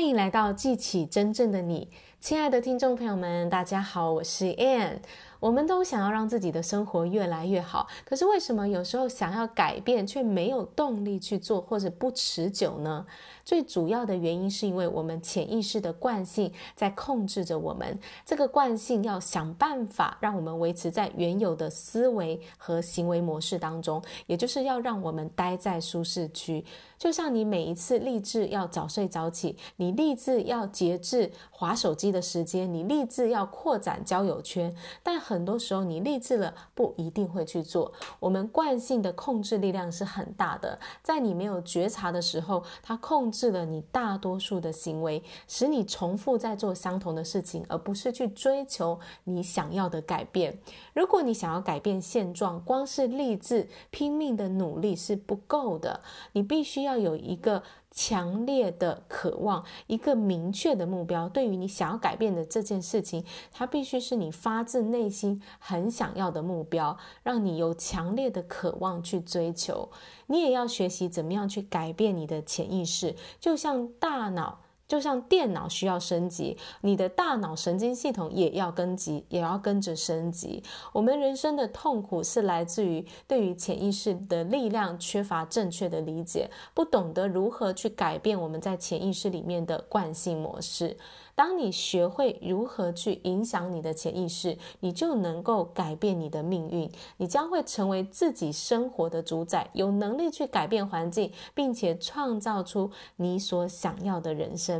欢迎来到记起真正的你，亲爱的听众朋友们，大家好，我是 Ann。我们都想要让自己的生活越来越好，可是为什么有时候想要改变却没有动力去做，或者不持久呢？最主要的原因是因为我们潜意识的惯性在控制着我们，这个惯性要想办法让我们维持在原有的思维和行为模式当中，也就是要让我们待在舒适区。就像你每一次立志要早睡早起，你立志要节制划手机的时间，你立志要扩展交友圈，但很多时候你立志了，不一定会去做。我们惯性的控制力量是很大的，在你没有觉察的时候，它控制了你大多数的行为，使你重复在做相同的事情，而不是去追求你想要的改变。如果你想要改变现状，光是立志拼命的努力是不够的，你必须要。有一个强烈的渴望，一个明确的目标。对于你想要改变的这件事情，它必须是你发自内心很想要的目标，让你有强烈的渴望去追求。你也要学习怎么样去改变你的潜意识，就像大脑。就像电脑需要升级，你的大脑神经系统也要跟级，也要跟着升级。我们人生的痛苦是来自于对于潜意识的力量缺乏正确的理解，不懂得如何去改变我们在潜意识里面的惯性模式。当你学会如何去影响你的潜意识，你就能够改变你的命运。你将会成为自己生活的主宰，有能力去改变环境，并且创造出你所想要的人生。